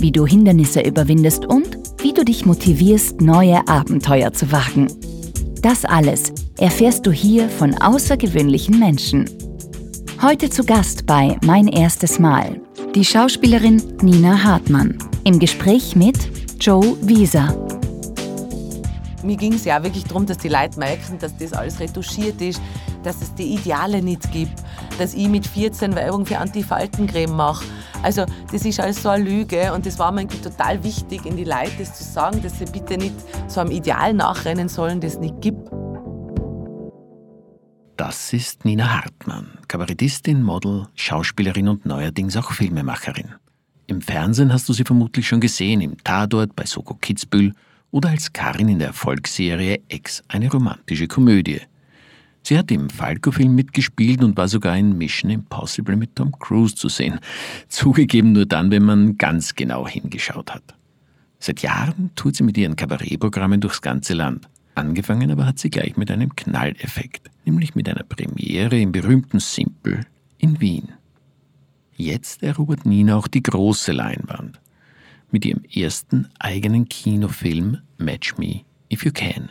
wie du Hindernisse überwindest und wie du dich motivierst, neue Abenteuer zu wagen. Das alles erfährst du hier von außergewöhnlichen Menschen. Heute zu Gast bei Mein erstes Mal die Schauspielerin Nina Hartmann im Gespräch mit Joe Wieser. Mir ging es ja wirklich darum, dass die Leute merken, dass das alles retuschiert ist, dass es die Ideale nicht gibt, dass ich mit 14 Werbung für Antifaltencreme mache. Also das ist alles so eine Lüge und das war mir total wichtig, in die Leute das zu sagen, dass sie bitte nicht so einem Ideal nachrennen sollen, das es nicht gibt. Das ist Nina Hartmann, Kabarettistin, Model, Schauspielerin und neuerdings auch Filmemacherin. Im Fernsehen hast du sie vermutlich schon gesehen, im Tatort bei Soko Kitzbühel oder als Karin in der Erfolgsserie Ex eine romantische Komödie. Sie hat im Falco-Film mitgespielt und war sogar in Mission Impossible mit Tom Cruise zu sehen. Zugegeben nur dann, wenn man ganz genau hingeschaut hat. Seit Jahren tut sie mit ihren Kabarettprogrammen durchs ganze Land. Angefangen aber hat sie gleich mit einem Knalleffekt, nämlich mit einer Premiere im berühmten Simple in Wien. Jetzt erobert Nina auch die große Leinwand mit ihrem ersten eigenen Kinofilm Match Me If You Can.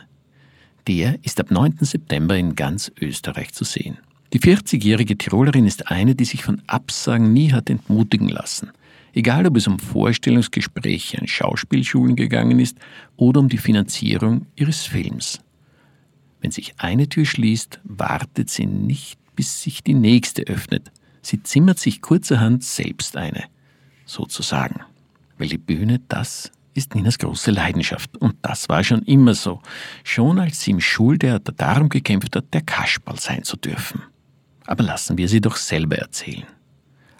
Der ist ab 9. September in ganz Österreich zu sehen. Die 40-jährige Tirolerin ist eine, die sich von Absagen nie hat entmutigen lassen – egal ob es um Vorstellungsgespräche an Schauspielschulen gegangen ist oder um die Finanzierung ihres Films. Wenn sich eine Tür schließt, wartet sie nicht, bis sich die nächste öffnet. Sie zimmert sich kurzerhand selbst eine, sozusagen. Weil die Bühne, das ist Ninas große Leidenschaft. Und das war schon immer so. Schon als sie im Schultheater darum gekämpft hat, der Kasperl sein zu dürfen. Aber lassen wir sie doch selber erzählen.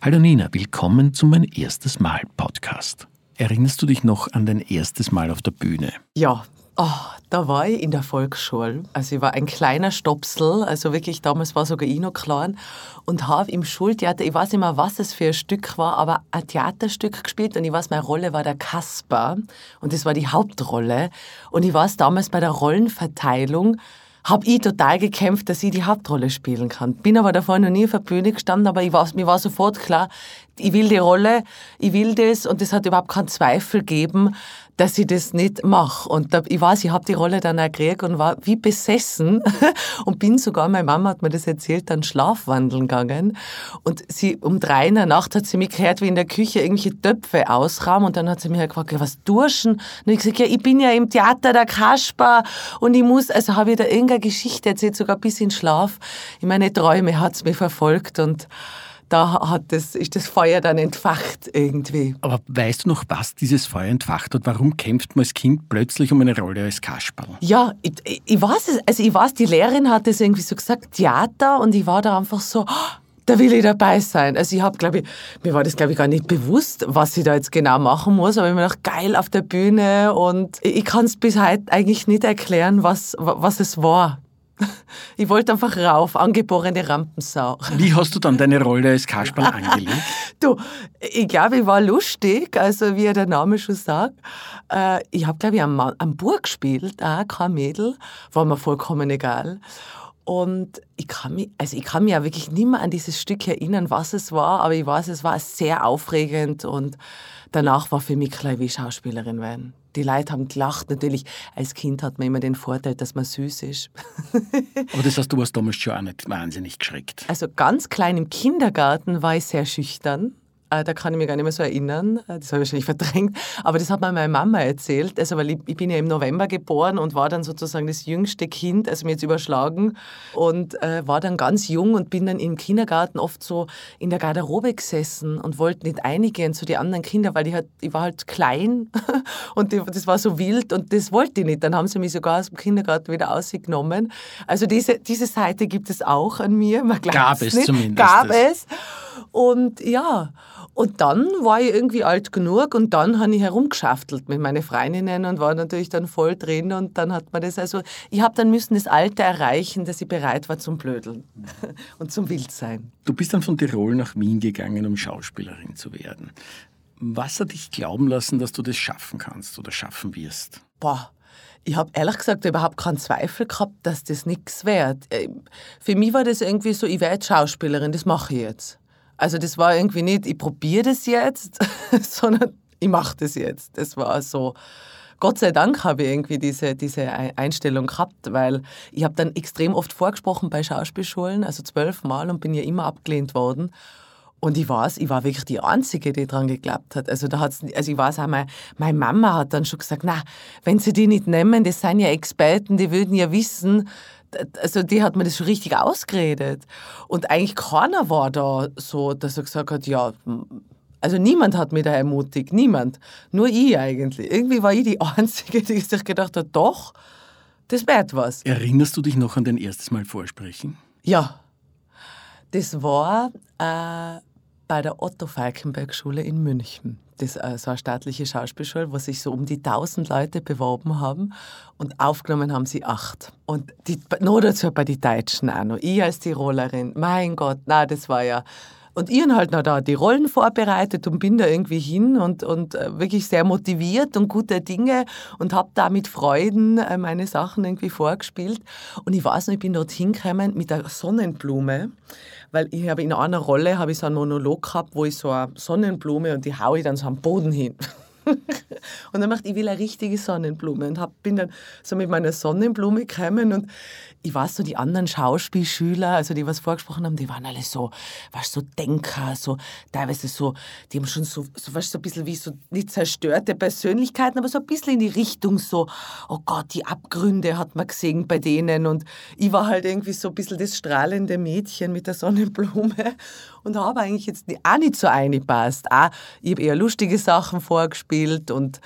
Hallo Nina, willkommen zu mein erstes Mal Podcast. Erinnerst du dich noch an dein erstes Mal auf der Bühne? Ja, Oh, da war ich in der Volksschule. Also ich war ein kleiner Stopsel, also wirklich damals war sogar ich noch klein. Und habe im Schultheater, ich weiß nicht mehr, was es für ein Stück war, aber ein Theaterstück gespielt. Und ich weiß, meine Rolle war der Kasper. Und das war die Hauptrolle. Und ich weiß damals bei der Rollenverteilung, habe ich total gekämpft, dass ich die Hauptrolle spielen kann. Bin aber davor noch nie auf der Bühne gestanden, aber ich war, mir war sofort klar, ich will die Rolle, ich will das. Und es hat überhaupt keinen Zweifel gegeben, dass ich das nicht mache. Und da, ich weiß, ich habe die Rolle dann auch gekriegt und war wie besessen und bin sogar, meine Mama hat mir das erzählt, dann schlafwandeln gegangen. Und sie, um drei in der Nacht hat sie mich gehört, wie in der Küche irgendwelche Töpfe ausrahmen und dann hat sie mich halt gefragt, ja, was duschen? Und ich gesagt, ja, ich bin ja im Theater der Kasper und ich muss, also habe ich da irgendeine Geschichte erzählt, sogar bis in Schlaf. In meine Träume hat es mich verfolgt und da hat das, ist das Feuer dann entfacht irgendwie. Aber weißt du noch, was dieses Feuer entfacht hat? Warum kämpft man als Kind plötzlich um eine Rolle als Kasperl? Ja, ich, ich weiß es. Also ich weiß, die Lehrerin hat das irgendwie so gesagt, Theater, und ich war da einfach so, oh, da will ich dabei sein. Also ich habe, glaube ich, mir war das, glaube ich, gar nicht bewusst, was ich da jetzt genau machen muss, aber ich mir gedacht, geil auf der Bühne und ich kann es bis heute eigentlich nicht erklären, was, was es war. Ich wollte einfach rauf, angeborene Rampensau. Wie hast du dann deine Rolle als Kasperl angelegt? du, ich glaube, ich war lustig, also wie der Name schon sagt. Äh, ich habe, glaube ich, am, am Burg gespielt, auch kein Mädel, war mir vollkommen egal. Und ich kann mich, also ich kann mich ja wirklich nicht mehr an dieses Stück erinnern, was es war, aber ich weiß, es war sehr aufregend und danach war für mich klar, wie Schauspielerin werden. Die Leute haben gelacht. Natürlich, als Kind hat man immer den Vorteil, dass man süß ist. Aber das heißt, du warst damals schon auch nicht wahnsinnig geschreckt. Also ganz klein im Kindergarten war ich sehr schüchtern. Äh, da kann ich mich gar nicht mehr so erinnern. Äh, das habe ich wahrscheinlich verdrängt. Aber das hat mir meine Mama erzählt. Also, weil ich, ich, bin ja im November geboren und war dann sozusagen das jüngste Kind, also mir jetzt überschlagen. Und äh, war dann ganz jung und bin dann im Kindergarten oft so in der Garderobe gesessen und wollte nicht einigen zu den anderen Kindern, weil ich, halt, ich war halt klein und die, das war so wild und das wollte ich nicht. Dann haben sie mich sogar aus dem Kindergarten wieder ausgenommen. Also diese, diese Seite gibt es auch an mir. Man Gab es nicht. zumindest. Gab es. Und ja, Und dann war ich irgendwie alt genug und dann habe ich herumgeschaftelt mit meinen Freundinnen und war natürlich dann voll drin und dann hat man das also, ich habe dann müssen das Alter erreichen, dass ich bereit war zum Blödeln und zum Wildsein. Du bist dann von Tirol nach Wien gegangen, um Schauspielerin zu werden. Was hat dich glauben lassen, dass du das schaffen kannst oder schaffen wirst? Boah, ich habe ehrlich gesagt überhaupt keinen Zweifel gehabt, dass das nichts wird. Äh, für mich war das irgendwie so, ich werde Schauspielerin, das mache ich jetzt. Also das war irgendwie nicht, ich probiere das jetzt, sondern ich mache das jetzt. Das war so. Gott sei Dank habe ich irgendwie diese, diese Einstellung gehabt, weil ich habe dann extrem oft vorgesprochen bei Schauspielschulen, also zwölfmal und bin ja immer abgelehnt worden. Und ich weiß, ich war wirklich die Einzige, die daran geglaubt hat. Also, da hat's, also ich weiß auch, meine, meine Mama hat dann schon gesagt, na, wenn sie die nicht nehmen, das sind ja Experten, die würden ja wissen, also die hat mir das schon richtig ausgeredet. Und eigentlich keiner war da so, dass er gesagt hat, ja, also niemand hat mich da ermutigt, niemand. Nur ich eigentlich. Irgendwie war ich die Einzige, die sich gedacht hat, doch, das wird was. Erinnerst du dich noch an dein erstes Mal Vorsprechen? Ja. Das war äh, bei der Otto-Falkenberg-Schule in München. Das ist äh, so eine staatliche Schauspielschule, wo sich so um die 1000 Leute beworben haben und aufgenommen haben sie acht. Und die, nur dazu bei den Deutschen auch noch. Ich als Tirolerin, mein Gott, na, das war ja und ich habe halt noch da die Rollen vorbereitet und bin da irgendwie hin und, und äh, wirklich sehr motiviert und gute Dinge und habe da mit Freuden äh, meine Sachen irgendwie vorgespielt. Und ich weiß noch, ich bin dort hingekommen mit der Sonnenblume weil ich habe in einer Rolle habe ich so einen Monolog gehabt, wo ich so eine Sonnenblume und die haue ich dann so am Boden hin. und dann macht ich will eine richtige Sonnenblume und hab, bin dann so mit meiner Sonnenblume gekommen und ich weiß so, die anderen Schauspielschüler, also die was vorgesprochen haben, die waren alle so, was so Denker, so teilweise so, die haben schon so, so, was so ein bisschen wie so nicht zerstörte Persönlichkeiten, aber so ein bisschen in die Richtung so, oh Gott, die Abgründe hat man gesehen bei denen und ich war halt irgendwie so ein bisschen das strahlende Mädchen mit der Sonnenblume und habe eigentlich jetzt auch nicht so eingepasst. Auch, ich habe eher lustige Sachen vorgespielt und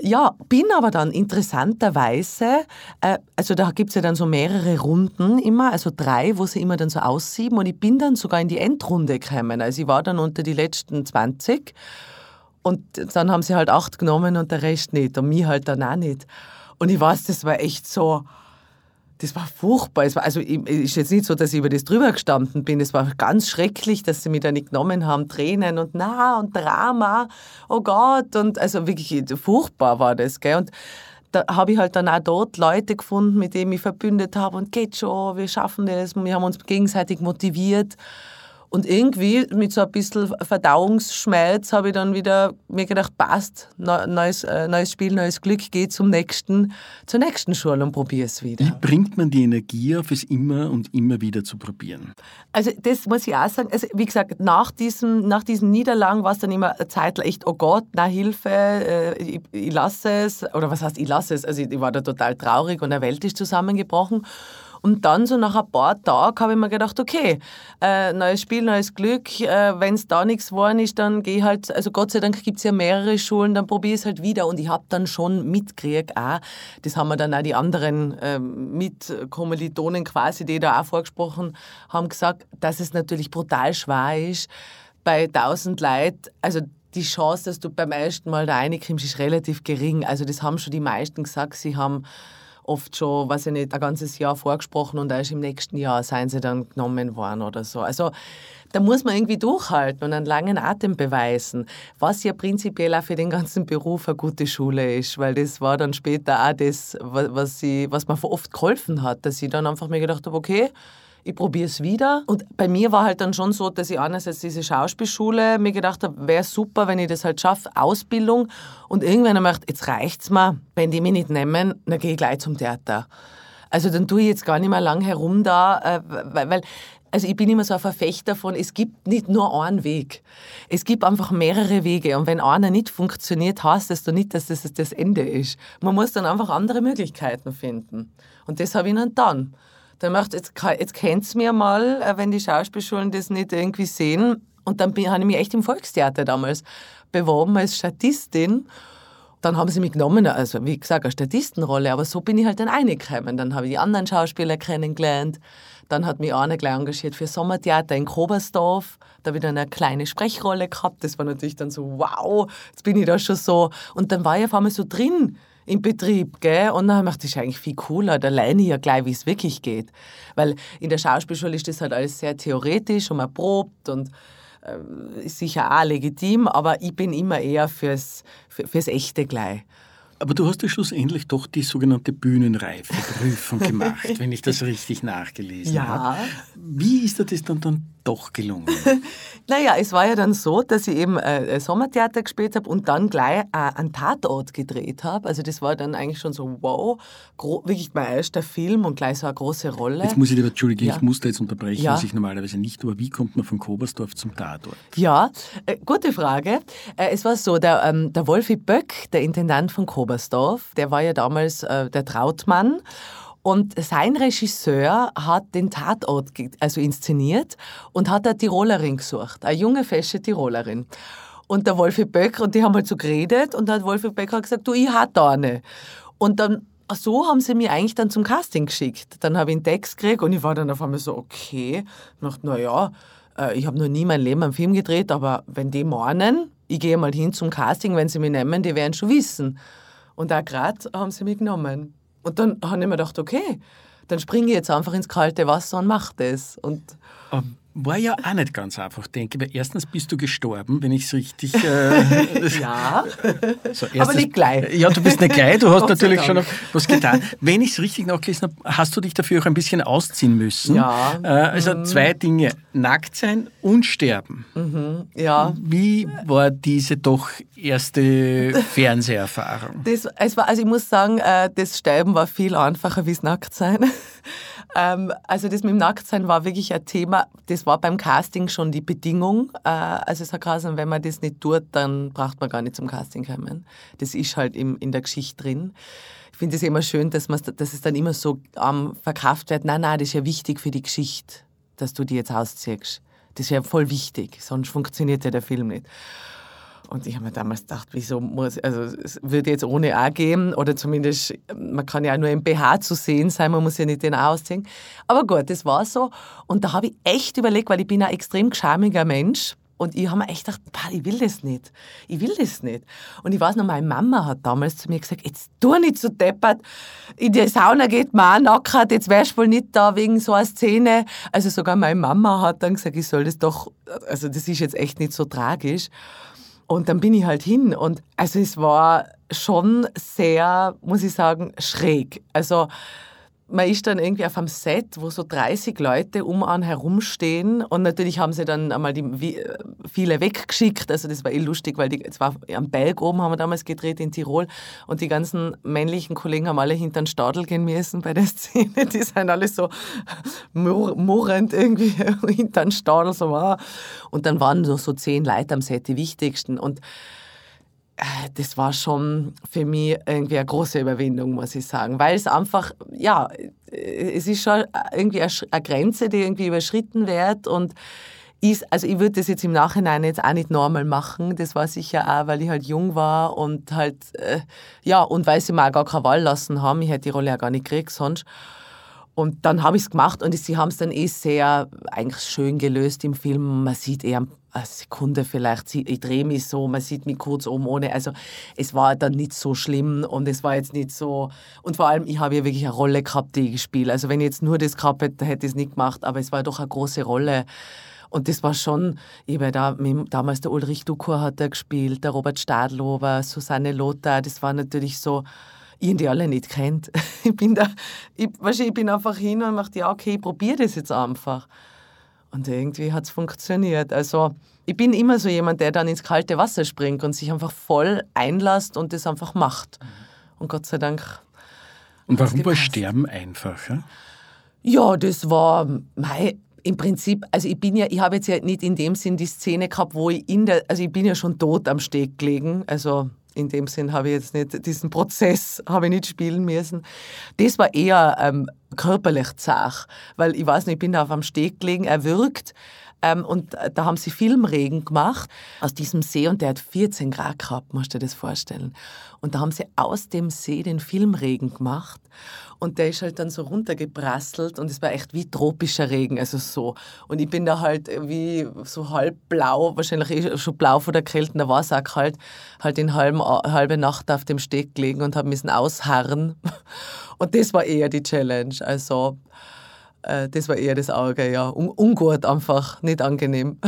ja, bin aber dann interessanterweise, äh, also da gibt es ja dann so mehrere Runden immer, also drei, wo sie immer dann so aussieben und ich bin dann sogar in die Endrunde gekommen. Also ich war dann unter die letzten 20 und dann haben sie halt acht genommen und der Rest nicht und mich halt dann auch nicht. Und ich weiß, das war echt so, das war furchtbar. Es war, also ist jetzt nicht so, dass ich über das drüber gestanden bin. Es war ganz schrecklich, dass sie mich da nicht genommen haben. Tränen und na und Drama. Oh Gott. Und also wirklich furchtbar war das. Gell? Und da habe ich halt dann auch dort Leute gefunden, mit denen ich verbündet habe und geht schon, wir schaffen das. Wir haben uns gegenseitig motiviert. Und irgendwie mit so ein bisschen Verdauungsschmerz habe ich dann wieder mir gedacht, passt, neues, äh, neues Spiel, neues Glück, geh zum nächsten, zur nächsten Schule und probiere es wieder. Wie bringt man die Energie auf, es immer und immer wieder zu probieren? Also das muss ich auch sagen, also wie gesagt, nach diesem, nach diesen Niederlagen war es dann immer eine Zeit echt, oh Gott, na Hilfe, äh, ich, ich lasse es, oder was heißt, ich lasse es, also ich war da total traurig und der Welt ist zusammengebrochen. Und dann so nach ein paar Tagen habe ich mir gedacht, okay, äh, neues Spiel, neues Glück. Äh, Wenn es da nichts geworden ist, dann gehe halt, also Gott sei Dank gibt es ja mehrere Schulen, dann probiere ich es halt wieder. Und ich habe dann schon mitgekriegt, auch, das haben mir dann auch die anderen äh, Mitkommilitonen quasi, die da auch vorgesprochen haben, gesagt, dass es natürlich brutal schwer ist, bei 1000 Leuten, also die Chance, dass du beim ersten Mal da reinkommst, ist relativ gering. Also das haben schon die meisten gesagt, sie haben oft schon, weiß ich nicht, ein ganzes Jahr vorgesprochen und erst im nächsten Jahr seien sie dann genommen worden oder so. Also da muss man irgendwie durchhalten und einen langen Atem beweisen, was ja prinzipiell auch für den ganzen Beruf eine gute Schule ist, weil das war dann später auch das, was, sie, was mir oft geholfen hat, dass ich dann einfach mir gedacht habe, okay, ich probiere es wieder. Und bei mir war halt dann schon so, dass ich einerseits diese Schauspielschule mir gedacht habe, wäre super, wenn ich das halt schaffe, Ausbildung. Und irgendwann habe ich gedacht, jetzt reicht's mir, wenn die mich nicht nehmen, dann gehe ich gleich zum Theater. Also dann tue ich jetzt gar nicht mehr lang herum da, äh, weil, also ich bin immer so ein Verfechter von, es gibt nicht nur einen Weg. Es gibt einfach mehrere Wege. Und wenn einer nicht funktioniert, heißt das doch nicht, dass das das Ende ist. Man muss dann einfach andere Möglichkeiten finden. Und das habe ich dann dann. Dann macht jetzt, jetzt kennt es mir mal, äh, wenn die Schauspielschulen das nicht irgendwie sehen. Und dann habe ich mich echt im Volkstheater damals beworben als Statistin. Dann haben sie mich genommen, also wie gesagt, eine Statistenrolle, aber so bin ich halt dann reingekommen. Dann habe ich die anderen Schauspieler kennengelernt. Dann hat mich einer gleich engagiert für Sommertheater in Kobersdorf. Da habe ich dann eine kleine Sprechrolle gehabt. Das war natürlich dann so, wow, jetzt bin ich da schon so. Und dann war ich auf einmal so drin im Betrieb, gell? Und dann habe ich eigentlich viel cooler, da lerne ich ja gleich, wie es wirklich geht. Weil in der Schauspielschule ist das halt alles sehr theoretisch und man probt und äh, ist sicher auch legitim, aber ich bin immer eher fürs, für, fürs Echte gleich. Aber du hast ja schlussendlich doch die sogenannte Bühnenreifeprüfung gemacht, wenn ich das richtig nachgelesen ja. habe. Wie ist dir das dann, dann doch gelungen? naja, es war ja dann so, dass ich eben äh, Sommertheater gespielt habe und dann gleich äh, einen Tatort gedreht habe. Also das war dann eigentlich schon so, wow, wirklich mein erster Film und gleich so eine große Rolle. Jetzt muss ich dir, Entschuldige, ja. ich muss da jetzt unterbrechen, ja. was ich normalerweise nicht, aber wie kommt man von Kobersdorf zum Tatort? Ja, äh, gute Frage. Äh, es war so, der, ähm, der Wolfi Böck, der Intendant von Kobersdorf, der war ja damals äh, der Trautmann und sein Regisseur hat den Tatort also inszeniert und hat eine Tirolerin gesucht, eine junge, fesche Tirolerin. Und der Wolfi Böck, und die haben halt so geredet, und der Wolfi Böck hat gesagt, du, ich hatte da eine. Und dann, so haben sie mich eigentlich dann zum Casting geschickt. Dann habe ich einen Text gekriegt und ich war dann auf einmal so, okay. Ich dachte, naja, äh, ich habe noch nie mein Leben einen Film gedreht, aber wenn die meinen, ich gehe mal hin zum Casting, wenn sie mich nehmen, die werden schon wissen. Und da gerade haben sie mich genommen. Und dann habe ich mir gedacht, okay, dann springe ich jetzt einfach ins kalte Wasser und mache das. Und um war ja auch nicht ganz einfach, denke ich. Weil erstens bist du gestorben, wenn ich es richtig. Äh, ja. So, aber nicht gleich. Ja, du bist nicht gleich, du hast natürlich schon was getan. Wenn ich es richtig nachgelesen habe, hast du dich dafür auch ein bisschen ausziehen müssen. Ja. Äh, also mhm. zwei Dinge: nackt sein und sterben. Mhm. Ja. Wie war diese doch erste Fernseherfahrung? Das, es war, also ich muss sagen, äh, das Sterben war viel einfacher wie das Nacktsein. Ähm, also das mit dem Nacktsein war wirklich ein Thema, das war beim Casting schon die Bedingung. Äh, also es hat geheißen, wenn man das nicht tut, dann braucht man gar nicht zum Casting kommen. Das ist halt im, in der Geschichte drin. Ich finde es immer schön, dass, dass es dann immer so ähm, verkauft wird, nein, nein, das ist ja wichtig für die Geschichte, dass du die jetzt ausziehst. Das ist ja voll wichtig, sonst funktioniert ja der Film nicht. Und ich habe mir damals gedacht, wieso muss, also es würde jetzt ohne auch gehen oder zumindest, man kann ja nur im BH zu sehen sein, man muss ja nicht den ausziehen. Aber gut, das war so. Und da habe ich echt überlegt, weil ich bin ein extrem geschamiger Mensch. Und ich habe mir echt gedacht, ich will das nicht. Ich will das nicht. Und ich weiß noch, meine Mama hat damals zu mir gesagt, jetzt tu nicht so deppert. In die Sauna geht man auch nackert, jetzt wärst du wohl nicht da wegen so einer Szene. Also sogar meine Mama hat dann gesagt, ich soll das doch, also das ist jetzt echt nicht so tragisch. Und dann bin ich halt hin und also es war schon sehr, muss ich sagen, schräg. Also man ist dann irgendwie auf einem Set, wo so 30 Leute um einen herumstehen und natürlich haben sie dann einmal die, viele weggeschickt, also das war eh lustig, weil die, es war am Berg oben, haben wir damals gedreht in Tirol und die ganzen männlichen Kollegen haben alle hinter den Stadel gehen müssen bei der Szene, die sind alle so murrend irgendwie hinter den Stadel so war und dann waren so, so zehn Leute am Set, die wichtigsten. Und äh, das war schon für mich irgendwie eine große Überwindung, muss ich sagen, weil es einfach, ja, es ist schon irgendwie eine Grenze, die irgendwie überschritten wird und ist, also ich würde das jetzt im Nachhinein jetzt auch nicht normal machen, das war sicher auch, weil ich halt jung war und halt, äh, ja, und weil sie mir auch gar keine Wahl lassen haben, ich hätte die Rolle ja gar nicht gekriegt sonst. Und dann habe ich es gemacht und sie haben es dann eh sehr eigentlich schön gelöst im Film. Man sieht eher eine Sekunde vielleicht, ich drehe mich so, man sieht mich kurz um ohne, also es war dann nicht so schlimm und es war jetzt nicht so, und vor allem, ich habe ja wirklich eine Rolle gehabt, die ich gespielt, also wenn ich jetzt nur das gehabt hätte, hätte ich es nicht gemacht, aber es war doch eine große Rolle. Und das war schon, ich habe da, damals der Ulrich Dukur hat er gespielt, der Robert Stadlober, Susanne Lothar, das war natürlich so, ich die alle nicht kennt. Ich bin da, ich, weißt, ich bin einfach hin und mache ja, okay, ich probiere das jetzt einfach. Und irgendwie hat es funktioniert. Also ich bin immer so jemand, der dann ins kalte Wasser springt und sich einfach voll einlasst und das einfach macht. Mhm. Und Gott sei Dank. Und warum war Sterben einfacher? Ja, das war mein, im Prinzip, also ich bin ja, ich habe jetzt ja nicht in dem Sinn die Szene gehabt, wo ich in der, also ich bin ja schon tot am Steg gelegen. Also in dem Sinn habe ich jetzt nicht diesen Prozess habe ich nicht spielen müssen. Das war eher ähm, körperlich zach, weil ich weiß nicht, ich bin auf einem Steg gelegen, er wirkt. Ähm, und da haben sie Filmregen gemacht aus diesem See und der hat 14 Grad gehabt, musst du dir das vorstellen. Und da haben sie aus dem See den Filmregen gemacht und der ist halt dann so runtergeprasselt und es war echt wie tropischer Regen, also so. Und ich bin da halt wie so halb blau, wahrscheinlich eh schon blau vor der Kälte, da war es auch kalt, halt in halben, halbe Nacht auf dem Steg gelegen und habe müssen ausharren. Und das war eher die Challenge, also äh, das war eher das Auge, ja. Un ungut einfach, nicht angenehm.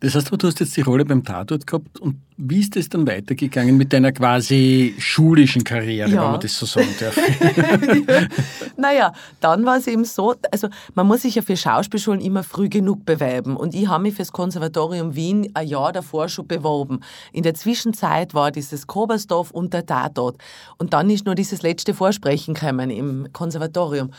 Das heißt, du hast jetzt die Rolle beim Tatort gehabt und wie ist es dann weitergegangen mit deiner quasi schulischen Karriere, ja. wenn man das so sagen darf? naja, dann war es eben so, also man muss sich ja für Schauspielschulen immer früh genug bewerben und ich habe mich fürs Konservatorium Wien ein Jahr davor schon beworben. In der Zwischenzeit war dieses Kobersdorf und der Tatort und dann ist nur dieses letzte Vorsprechen gekommen im Konservatorium.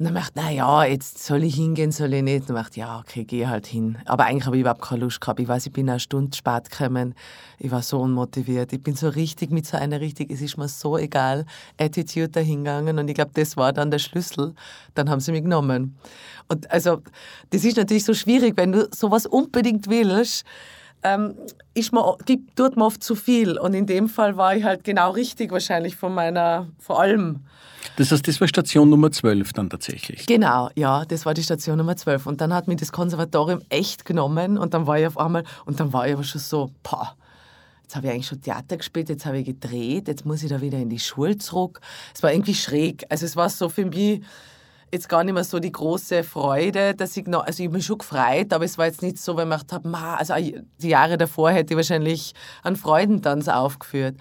Und dann macht, na ja, jetzt soll ich hingehen, soll ich nicht. Und macht, ja, okay, geh halt hin. Aber eigentlich habe ich überhaupt keine Lust gehabt. Ich weiß, ich bin eine Stunde spät gekommen. Ich war so unmotiviert. Ich bin so richtig mit so einer richtig, es ist mir so egal, Attitude dahingegangen. Und ich glaube, das war dann der Schlüssel. Dann haben sie mich genommen. Und also, das ist natürlich so schwierig, wenn du sowas unbedingt willst. Ähm, ist man, gibt, tut man oft zu viel. Und in dem Fall war ich halt genau richtig wahrscheinlich von meiner, vor allem das heißt, das war Station Nummer 12 dann tatsächlich? Genau, ja, das war die Station Nummer 12. Und dann hat mich das Konservatorium echt genommen und dann war ich auf einmal, und dann war ich aber schon so, boah, jetzt habe ich eigentlich schon Theater gespielt, jetzt habe ich gedreht, jetzt muss ich da wieder in die Schule zurück. Es war irgendwie schräg. Also es war so für mich jetzt gar nicht mehr so die große Freude, dass ich noch, also ich mich schon gefreut, aber es war jetzt nicht so, weil ich gedacht habe, also die Jahre davor hätte ich wahrscheinlich einen Freudentanz aufgeführt.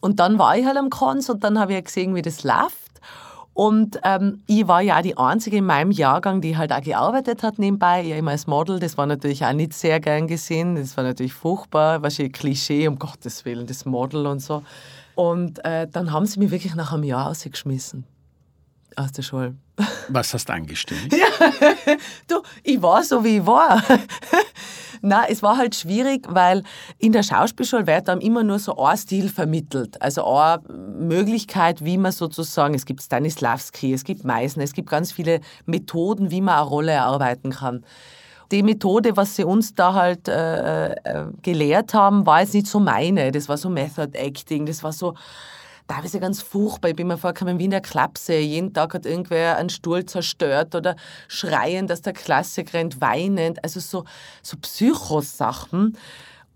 Und dann war ich halt am Kons und dann habe ich gesehen, wie das läuft. Und ähm, ich war ja auch die Einzige in meinem Jahrgang, die halt auch gearbeitet hat nebenbei, ja immer als Model. Das war natürlich auch nicht sehr gern gesehen. Das war natürlich furchtbar, wahrscheinlich Klischee, um Gottes Willen, das Model und so. Und äh, dann haben sie mich wirklich nach einem Jahr ausgeschmissen aus der Schule. Was hast du angestellt? Ja, du, ich war so, wie ich war. Nein, es war halt schwierig, weil in der Schauspielschule wird dann immer nur so ein Stil vermittelt. Also eine Möglichkeit, wie man sozusagen, es gibt Stanislavski, es gibt Meisner, es gibt ganz viele Methoden, wie man eine Rolle erarbeiten kann. Die Methode, was sie uns da halt äh, äh, gelehrt haben, war jetzt nicht so meine. Das war so Method Acting, das war so teilweise ganz furchtbar. Ich bin mir vorgekommen wie in der Klapse. Jeden Tag hat irgendwer einen Stuhl zerstört oder schreiend dass der Klasse rennt, weinend. Also so, so Psychosachen.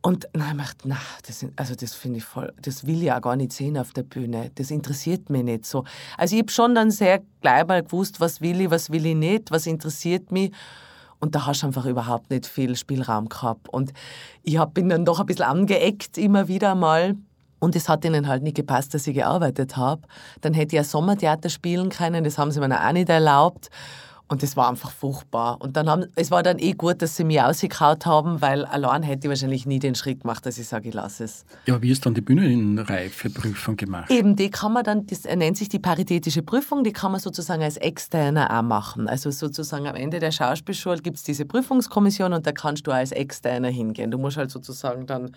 Und na, ich dachte, na, das, also das finde ich voll, das will ich auch gar nicht sehen auf der Bühne. Das interessiert mich nicht so. Also ich habe schon dann sehr gleich mal gewusst, was will ich, was will ich nicht, was interessiert mich. Und da hast du einfach überhaupt nicht viel Spielraum gehabt. Und ich hab, bin dann doch ein bisschen angeeckt immer wieder mal und es hat ihnen halt nicht gepasst, dass ich gearbeitet habe. Dann hätte ich ein Sommertheater spielen können, das haben sie mir auch nicht erlaubt. Und das war einfach furchtbar. Und dann haben, es war dann eh gut, dass sie mich ausgekaut haben, weil allein hätte ich wahrscheinlich nie den Schritt gemacht, dass ich sage, ich lasse es. Ja, wie ist dann die Bühnenreifeprüfung gemacht? Eben, die kann man dann, das nennt sich die paritätische Prüfung, die kann man sozusagen als Externer auch machen. Also sozusagen am Ende der Schauspielschule gibt es diese Prüfungskommission und da kannst du als Externer hingehen. Du musst halt sozusagen dann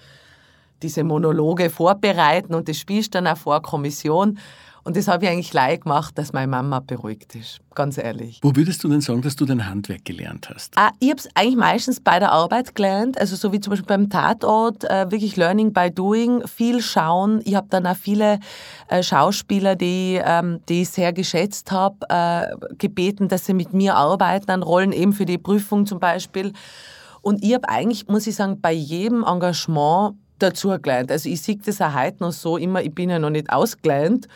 diese Monologe vorbereiten und das spielst dann auch vor Kommission. Und das habe ich eigentlich gleich gemacht, dass meine Mama beruhigt ist, ganz ehrlich. Wo würdest du denn sagen, dass du dein Handwerk gelernt hast? Ah, ich habe es eigentlich meistens bei der Arbeit gelernt, also so wie zum Beispiel beim Tatort, äh, wirklich Learning by Doing, viel schauen. Ich habe dann auch viele äh, Schauspieler, die, ähm, die ich sehr geschätzt habe, äh, gebeten, dass sie mit mir arbeiten an Rollen, eben für die Prüfung zum Beispiel. Und ich habe eigentlich, muss ich sagen, bei jedem Engagement dazu gelernt. Also ich sehe das auch heute noch so immer, ich bin ja noch nicht ausgelernt.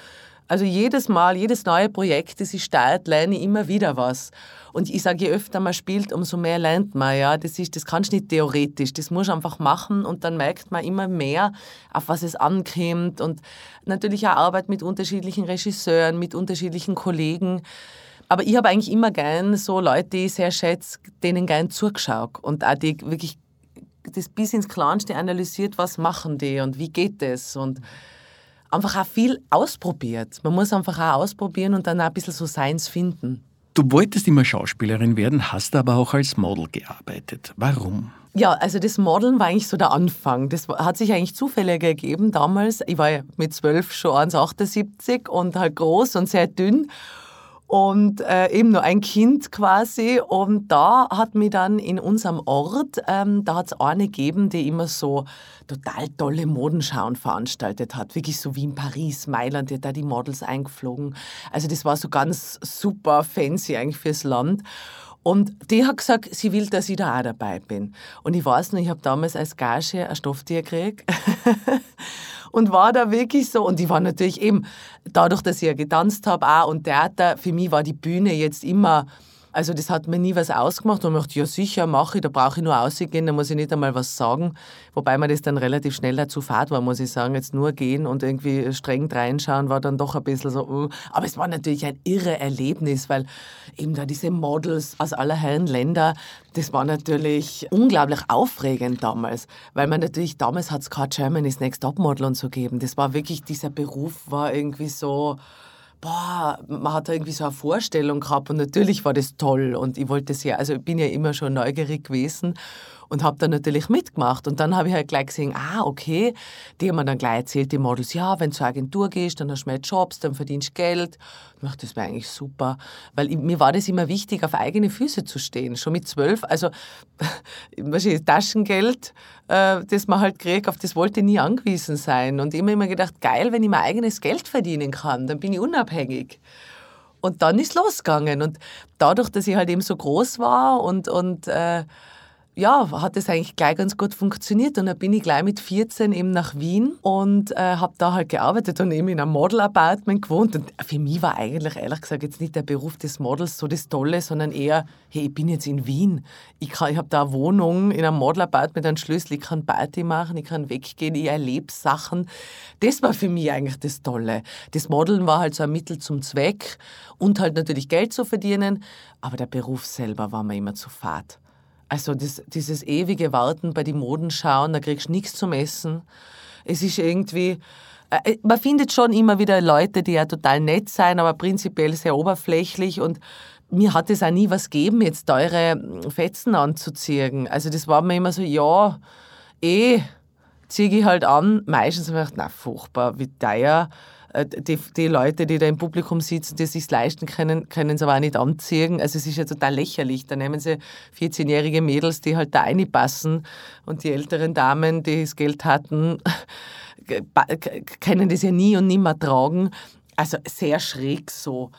Also jedes Mal, jedes neue Projekt, das ich starte, lerne ich immer wieder was. Und ich sage, je öfter man spielt, umso mehr lernt man. Ja, das ist, das kannst du nicht theoretisch. Das muss einfach machen und dann merkt man immer mehr, auf was es ankommt. Und natürlich auch Arbeit mit unterschiedlichen Regisseuren, mit unterschiedlichen Kollegen. Aber ich habe eigentlich immer gern so Leute, die ich sehr schätze, denen gern zugeschaut und auch die wirklich das bis ins Kleinste analysiert, was machen die und wie geht das und einfach auch viel ausprobiert. Man muss einfach auch ausprobieren und dann auch ein bisschen so Seins finden. Du wolltest immer Schauspielerin werden, hast aber auch als Model gearbeitet. Warum? Ja, also das Modeln war eigentlich so der Anfang. Das hat sich eigentlich zufällig ergeben damals. Ich war ja mit zwölf schon 1,78 und halt groß und sehr dünn. Und äh, eben nur ein Kind quasi. Und da hat mich dann in unserem Ort, ähm, da hat es eine gegeben, die immer so total tolle Modenschauen veranstaltet hat. Wirklich so wie in Paris, Mailand, die hat da die Models eingeflogen. Also das war so ganz super fancy eigentlich fürs Land. Und die hat gesagt, sie will, dass ich da auch dabei bin. Und ich weiß noch, ich habe damals als Gage ein Stofftier gekriegt. und war da wirklich so. Und ich war natürlich eben, dadurch, dass ich ja getanzt habe auch und Theater, für mich war die Bühne jetzt immer also das hat mir nie was ausgemacht und ich dachte, ja sicher, mache ich, da brauche ich nur ausgehen, da muss ich nicht einmal was sagen. Wobei mir das dann relativ schnell dazu fad war, muss ich sagen. Jetzt nur gehen und irgendwie streng reinschauen war dann doch ein bisschen so, uh. aber es war natürlich ein irre Erlebnis, weil eben da diese Models aus aller Herren Länder, das war natürlich unglaublich aufregend damals, weil man natürlich, damals hat es gerade Germany's Next Top Model und so gegeben. Das war wirklich, dieser Beruf war irgendwie so, boah, man hat da irgendwie so eine Vorstellung gehabt und natürlich war das toll und ich wollte ja, also ich bin ja immer schon neugierig gewesen und habe dann natürlich mitgemacht. Und dann habe ich halt gleich gesehen, ah, okay, die haben mir dann gleich erzählt, die Models, ja, wenn du zur Agentur gehst, dann hast du mehr Jobs, dann verdienst du Geld. Ich dachte, das wäre eigentlich super, weil mir war das immer wichtig, auf eigene Füße zu stehen, schon mit zwölf. Also, wahrscheinlich Taschengeld, äh, das man halt kriegt, auf das wollte ich nie angewiesen sein. Und immer immer gedacht, geil, wenn ich mein eigenes Geld verdienen kann, dann bin ich unabhängig. Und dann ist losgegangen. Und dadurch, dass ich halt eben so groß war und, und äh, ja, hat es eigentlich gleich ganz gut funktioniert. Und dann bin ich gleich mit 14 eben nach Wien und äh, habe da halt gearbeitet und eben in einem Model-Apartment gewohnt. Und für mich war eigentlich, ehrlich gesagt, jetzt nicht der Beruf des Models so das Tolle, sondern eher, hey, ich bin jetzt in Wien. Ich, ich habe da eine Wohnung in einem Model-Apartment, einen Schlüssel, ich kann Party machen, ich kann weggehen, ich erlebe Sachen. Das war für mich eigentlich das Tolle. Das Modeln war halt so ein Mittel zum Zweck und halt natürlich Geld zu verdienen, aber der Beruf selber war mir immer zu fad. Also das, dieses ewige Warten bei den Modenschauen, da kriegst du nichts zum Essen. Es ist irgendwie, äh, äh, man findet schon immer wieder Leute, die ja total nett sein, aber prinzipiell sehr oberflächlich und mir hat es auch nie was gegeben, jetzt teure Fetzen anzuziehen. Also das war mir immer so, ja, eh, ziehe ich halt an. Meistens habe ich gedacht, na furchtbar, wie teuer. Äh, die, die Leute, die da im Publikum sitzen, die sich leisten können, können es aber auch nicht anziehen. Also es ist ja total lächerlich. Da nehmen sie 14-jährige Mädels, die halt da reinpassen und die älteren Damen, die das Geld hatten, können das ja nie und nimmer tragen. Also sehr schräg so.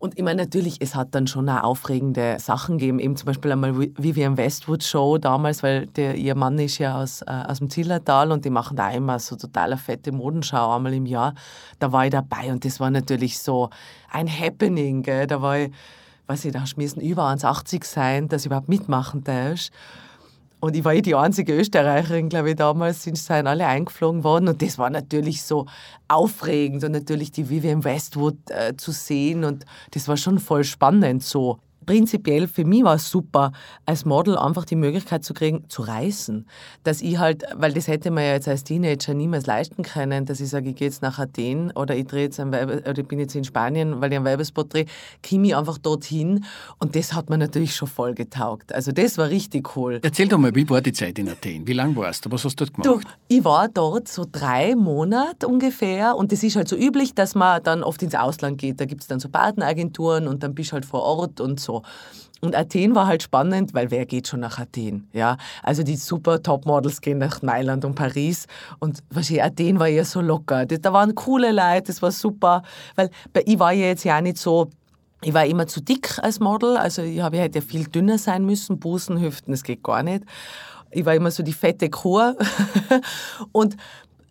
Und ich meine, natürlich, es hat dann schon auch aufregende Sachen gegeben. Eben zum Beispiel einmal Vivian Westwood Show damals, weil der, ihr Mann ist ja aus, äh, aus dem Zillertal und die machen da immer so total eine fette Modenschau einmal im Jahr. Da war ich dabei und das war natürlich so ein Happening. Gell? Da war ich, weiß ich, da müssen über 1,80 sein, dass ich überhaupt mitmachen darf. Und ich war eh die einzige Österreicherin, glaube ich, damals, sind seien alle eingeflogen worden. Und das war natürlich so aufregend und natürlich die Vivian Westwood äh, zu sehen. Und das war schon voll spannend so prinzipiell für mich war es super, als Model einfach die Möglichkeit zu kriegen, zu reisen. Dass ich halt, weil das hätte man ja jetzt als Teenager niemals leisten können, dass ich sage, ich gehe jetzt nach Athen oder ich drehe jetzt ein Werbe, oder ich bin jetzt in Spanien, weil ich ein Werbespot drehe, komme ich einfach dorthin und das hat mir natürlich schon voll getaugt. Also das war richtig cool. Erzähl doch mal, wie war die Zeit in Athen? Wie lange warst du? Was hast du dort gemacht? Du, ich war dort so drei Monate ungefähr und das ist halt so üblich, dass man dann oft ins Ausland geht. Da gibt es dann so Partneragenturen und dann bist du halt vor Ort und Und Athen war halt spannend, weil wer geht schon nach Athen? Ja, also die super Topmodels gehen nach Mailand und Paris und wahrscheinlich Athen war ja so locker. Da waren coole Leute, das war super, weil ich war ja jetzt ja nicht so ich war immer zu dick als Model, also ich habe hätte ja viel dünner sein müssen, Busen, Hüften, das geht gar nicht. Ich war immer so die fette Kur und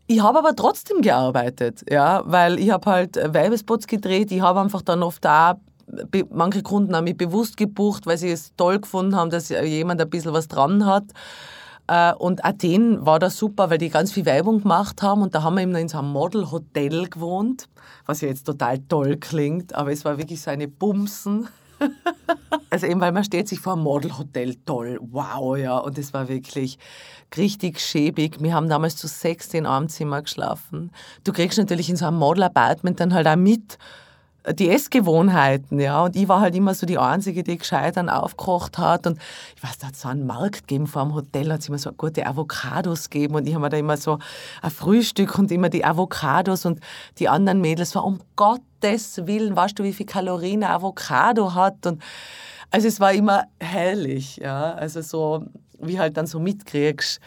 ich habe aber trotzdem gearbeitet, ja, weil ich habe halt Werbespots gedreht, ich habe einfach dann oft da manche Kunden haben mich bewusst gebucht, weil sie es toll gefunden haben, dass jemand ein bisschen was dran hat. Äh, und Athen war da super, weil die ganz viel Werbung gemacht haben und da haben wir eben in so einem Modelhotel gewohnt, was ja jetzt total toll klingt, aber es war wirklich so eine Bumsen. also eben, weil man steht sich vor einem Modelhotel, toll, wow, ja, und es war wirklich richtig schäbig. Wir haben damals zu sechs in einem Zimmer geschlafen. Du kriegst natürlich in so einem Model-Apartment dann halt auch mit, die Essgewohnheiten, ja. Und ich war halt immer so die Einzige, die gescheit dann aufgekocht hat. Und ich weiß, da hat es so einen Markt gegeben vor dem Hotel, hat es immer so gute Avocados gegeben. Und ich habe mir da immer so ein Frühstück und immer die Avocados und die anderen Mädels war um Gottes Willen, weißt du, wie viel Kalorien ein Avocado hat? Und also es war immer herrlich, ja. Also so, wie halt dann so mitkriegst,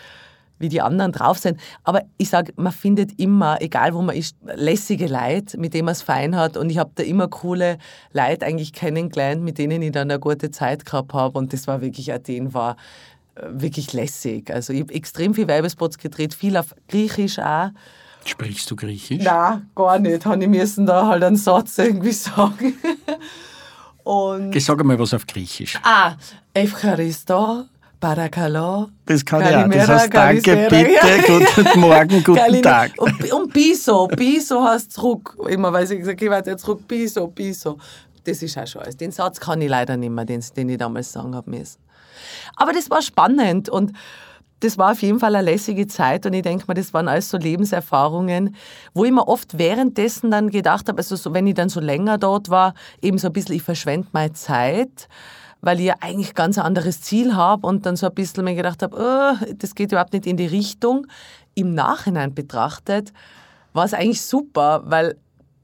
wie die anderen drauf sind. Aber ich sage, man findet immer, egal wo man ist, lässige Leute, mit denen man es fein hat. Und ich habe da immer coole Leute eigentlich kennengelernt, mit denen ich dann eine gute Zeit gehabt habe. Und das war wirklich, Athen war äh, wirklich lässig. Also ich habe extrem viel Werbespots gedreht, viel auf Griechisch auch. Sprichst du Griechisch? Nein, gar nicht. Habe ich müssen da halt einen Satz irgendwie sagen. Und Sag mal was auf Griechisch. Ah, Evcharisto, Parakalo. Das kann ich auch. Das heißt Danke, bitte, guten Morgen, guten. Tag. Und, und Biso. Biso heißt zurück. Immer weil ich gesagt ich werde jetzt zurück. Biso, Biso. Das ist auch schon alles. Den Satz kann ich leider nicht mehr, den, den ich damals sagen habe müssen. Aber das war spannend und das war auf jeden Fall eine lässige Zeit und ich denke mal, das waren alles so Lebenserfahrungen, wo ich mir oft währenddessen dann gedacht habe, also so, wenn ich dann so länger dort war, eben so ein bisschen, ich verschwende meine Zeit weil ich ja eigentlich ganz ein anderes Ziel habe und dann so ein bisschen mir gedacht habe, oh, das geht überhaupt nicht in die Richtung. Im Nachhinein betrachtet war es eigentlich super, weil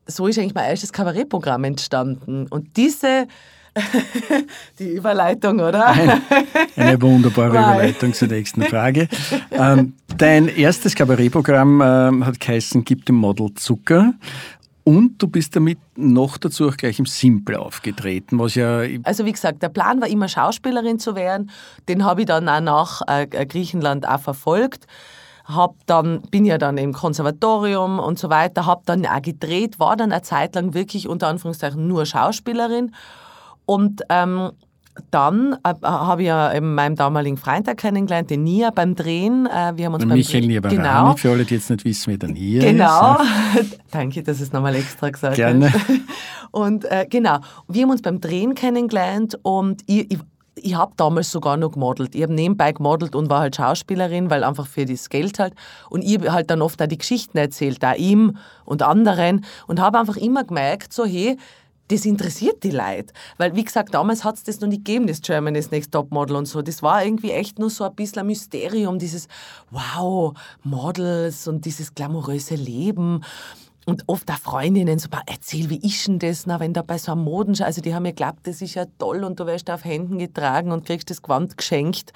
so ist eigentlich mein erstes Kabarettprogramm entstanden. Und diese die Überleitung, oder? Eine, eine wunderbare Überleitung zur nächsten Frage. Ähm, dein erstes Kabarettprogramm ähm, hat geheißen Gib dem Model Zucker. Und du bist damit noch dazu auch gleich im Simple aufgetreten, was ja... Also wie gesagt, der Plan war immer Schauspielerin zu werden. Den habe ich dann auch nach äh, Griechenland auch verfolgt. Hab dann, bin ja dann im Konservatorium und so weiter, habe dann auch gedreht, war dann eine Zeit lang wirklich unter Anführungszeichen nur Schauspielerin. Und ähm, dann äh, habe ich ja meinen damaligen Freund kennengelernt, den Nia beim Drehen. Äh, wir haben uns beim Michael Niebarani, genau. für alle, die jetzt nicht wissen, wer der Nia genau. ist. Genau, danke, dass es nochmal extra gesagt Gerne. Und äh, genau, wir haben uns beim Drehen kennengelernt und ich, ich ich habe damals sogar noch gemodelt. Ich habe nebenbei gemodelt und war halt Schauspielerin, weil einfach für das Geld halt. Und ich habe halt dann oft auch die Geschichten erzählt, da ihm und anderen. Und habe einfach immer gemerkt, so hey, das interessiert die Leute. Weil, wie gesagt, damals hat es das noch nicht gegeben, das Germany's Next Top Model und so. Das war irgendwie echt nur so ein bisschen ein Mysterium, dieses Wow, Models und dieses glamouröse Leben. Und oft auch Freundinnen so, erzähl, wie ist denn das, na, wenn da bei so einem Modenschau, also die haben mir geglaubt, das ist ja toll und du wirst auf Händen getragen und kriegst das Gewand geschenkt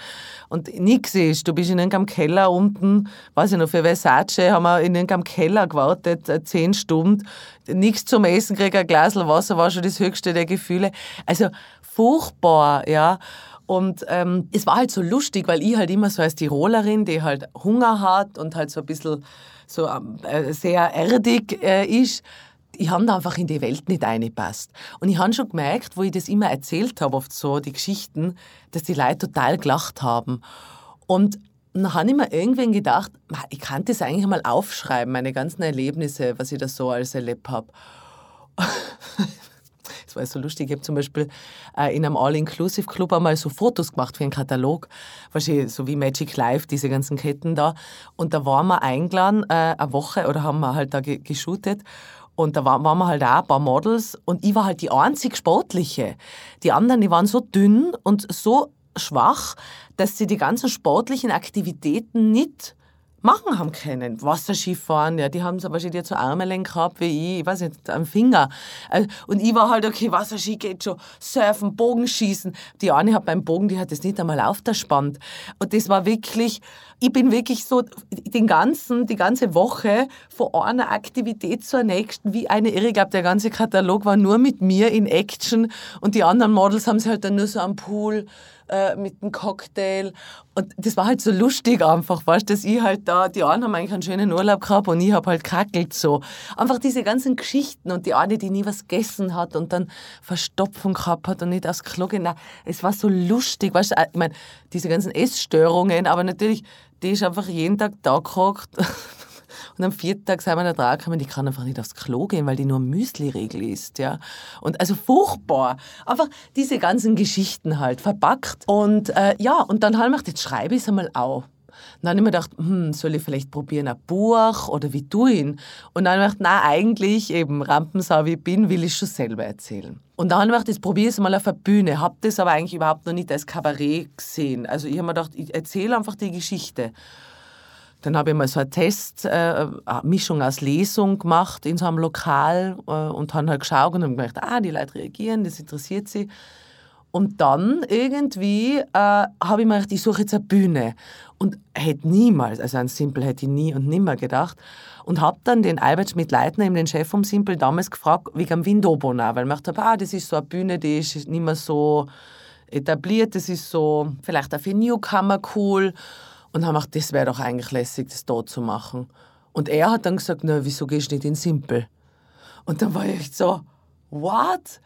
und nix ist. Du bist in irgendeinem Keller unten, weiß ich noch, für Versace haben wir in irgendeinem Keller gewartet, äh, zehn Stunden, nichts zum Essen, krieg ein Glas Wasser, war schon das höchste der Gefühle. Also furchtbar, ja. Und ähm, es war halt so lustig, weil ich halt immer so als Tirolerin, die halt Hunger hat und halt so ein bisschen so ähm, äh, sehr erdig äh, ist, ich habe da einfach in die Welt nicht reingepasst. Und ich habe schon gemerkt, wo ich das immer erzählt habe, oft so, die Geschichten, dass die Leute total gelacht haben. Und dann habe ich mir irgendwann gedacht, ich kann das eigentlich mal aufschreiben, meine ganzen Erlebnisse, was ich da so alles erlebt habe. Das war so lustig. Ich habe zum Beispiel äh, in einem All-Inclusive-Club einmal so Fotos gemacht für einen Katalog, wahrscheinlich so wie Magic Life, diese ganzen Ketten da. Und da waren wir eingeladen, äh, eine Woche, oder haben wir halt da ge geshootet. Und da waren wir halt auch ein paar Models und ich war halt die einzig Sportliche. Die anderen, die waren so dünn und so schwach, dass sie die ganzen sportlichen Aktivitäten nicht machen haben können. Wasserskifahren, ja, die haben so wahrscheinlich jetzt so Armelen gehabt wie ich, ich weiß nicht, am Finger. Also, und ich war halt, okay, Wasserski geht schon, Surfen, Bogenschießen. Die eine hat beim Bogen, die hat das nicht einmal aufgespannt. Und das war wirklich, ich bin wirklich so den ganzen, die ganze Woche von einer Aktivität zur nächsten, wie eine Irre. Ich glaube, der ganze Katalog war nur mit mir in Action und die anderen Models haben sich halt dann nur so am Pool äh, mit einem Cocktail. Und das war halt so lustig einfach, weißt dass ich halt da, die anderen haben eigentlich einen schönen Urlaub gehabt und ich habe halt kackelt so. Einfach diese ganzen Geschichten und die eine, die nie was gegessen hat und dann Verstopfung gehabt hat und nicht aufs Klo gehen. Es war so lustig, weißt du, ich meine, diese ganzen Essstörungen, aber natürlich, die ist einfach jeden Tag da gehockt Und am vierten Tag sind da dran gekommen, die kann einfach nicht aufs Klo gehen, weil die nur Müsli-Regel ist. Ja? Und also furchtbar. Einfach diese ganzen Geschichten halt verpackt. Und äh, ja, und dann haben wir gedacht, jetzt schreibe ich es einmal auf. dann habe ich mir gedacht, hm, soll ich vielleicht probieren ein Buch oder wie ich ihn? Und dann habe ich gedacht, nein, eigentlich eben Rampensau wie ich bin, will ich schon selber erzählen. Und dann habe ich gedacht, jetzt probiere ich es mal auf der Bühne. Habe das aber eigentlich überhaupt noch nicht als Kabarett gesehen. Also ich habe mir gedacht, ich erzähle einfach die Geschichte. Dann habe ich mal so eine Test, äh, aus Lesung gemacht in so einem Lokal äh, und habe halt geschaut und habe gedacht, ah, die Leute reagieren, das interessiert sie. Und dann irgendwie äh, habe ich mir gedacht, ich suche jetzt eine Bühne. Und hätte niemals, also an Simple hätte ich nie und nimmer gedacht. Und habe dann den Albert Schmidt-Leitner, den Chef vom Simple, damals gefragt, wegen Windobona, weil ich dachte, ah, das ist so eine Bühne, die ist nicht mehr so etabliert, das ist so vielleicht auch für Newcomer cool. Und haben gedacht, das wäre doch eigentlich lässig, das da zu machen. Und er hat dann gesagt, na, wieso gehst du nicht in Simple? Und dann war ich echt so, what?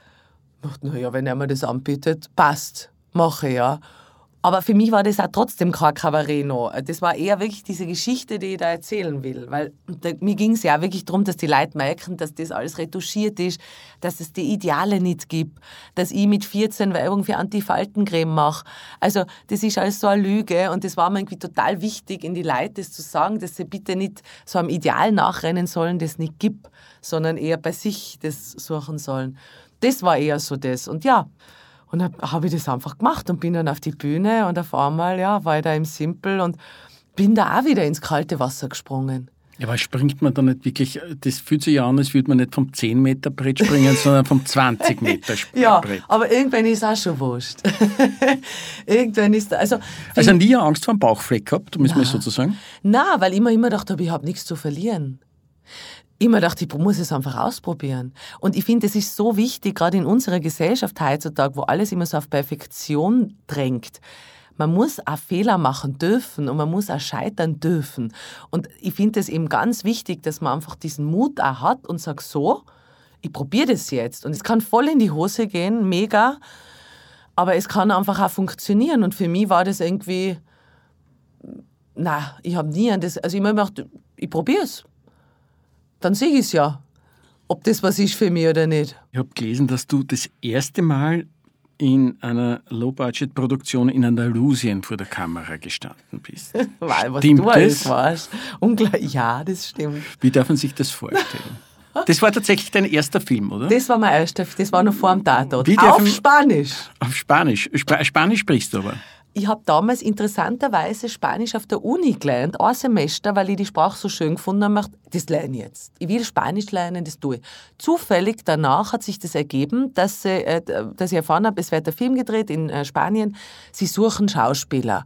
Ich dachte, naja, wenn er mir das anbietet, passt, mache ja. Aber für mich war das auch trotzdem kein Kabarett noch. Das war eher wirklich diese Geschichte, die ich da erzählen will. Weil da, mir ging es ja auch wirklich darum, dass die Leute merken, dass das alles retuschiert ist, dass es die Ideale nicht gibt, dass ich mit 14 Werbung für Antifaltencreme mache. Also das ist alles so eine Lüge und das war mir irgendwie total wichtig, in die Leute das zu sagen, dass sie bitte nicht so einem Ideal nachrennen sollen, das nicht gibt, sondern eher bei sich das suchen sollen. Das war eher so das. Und ja, und dann habe ich das einfach gemacht und bin dann auf die Bühne und auf einmal ja, war ich da im Simple und bin da auch wieder ins kalte Wasser gesprungen. Ja, aber springt man da nicht wirklich, das fühlt sich ja an, als würde man nicht vom 10 Meter Brett springen, sondern vom 20 Meter Brett. ja, aber irgendwann ist es auch schon wurscht. irgendwann ist also... Also nie Angst vor dem Bauchfleck gehabt, muss man sozusagen? Nein, weil ich immer, immer gedacht habe, ich habe nichts zu verlieren immer dachte, ich muss es einfach ausprobieren. Und ich finde, es ist so wichtig, gerade in unserer Gesellschaft heutzutage, wo alles immer so auf Perfektion drängt. Man muss auch Fehler machen dürfen und man muss auch scheitern dürfen. Und ich finde es eben ganz wichtig, dass man einfach diesen Mut auch hat und sagt, so, ich probiere das jetzt. Und es kann voll in die Hose gehen, mega. Aber es kann einfach auch funktionieren. Und für mich war das irgendwie, na, ich habe nie an das, also ich habe mir gedacht, ich probiere es dann sehe ich es ja, ob das was ist für mich oder nicht. Ich habe gelesen, dass du das erste Mal in einer Low-Budget-Produktion in Andalusien vor der Kamera gestanden bist. Weil, was stimmt du alles das? warst. Ja, das stimmt. Wie darf man sich das vorstellen? Das war tatsächlich dein erster Film, oder? Das war mein erster, das war noch vor dem Tatort. Auf Spanisch. Auf Spanisch. Sp Spanisch sprichst du aber ich habe damals interessanterweise Spanisch auf der Uni gelernt, ein Semester, weil ich die Sprache so schön gefunden habe, das lerne ich jetzt. Ich will Spanisch lernen, das tue ich. Zufällig danach hat sich das ergeben, dass, äh, dass ich erfahren habe, es wird ein Film gedreht in äh, Spanien, sie suchen Schauspieler.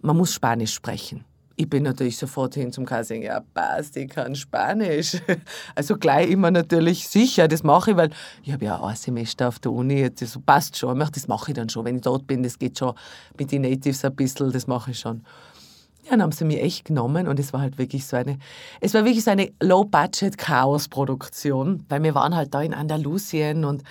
Man muss Spanisch sprechen ich bin natürlich sofort hin zum Casting, ja, passt, ich kann Spanisch. Also gleich immer natürlich sicher, das mache ich, weil ich habe ja ein Semester auf der Uni, das passt schon, das mache ich dann schon, wenn ich dort bin, das geht schon mit den Natives ein bisschen, das mache ich schon. Ja, dann haben sie mich echt genommen und es war halt wirklich so eine, es war wirklich so eine Low-Budget-Chaos-Produktion, weil wir waren halt da in Andalusien und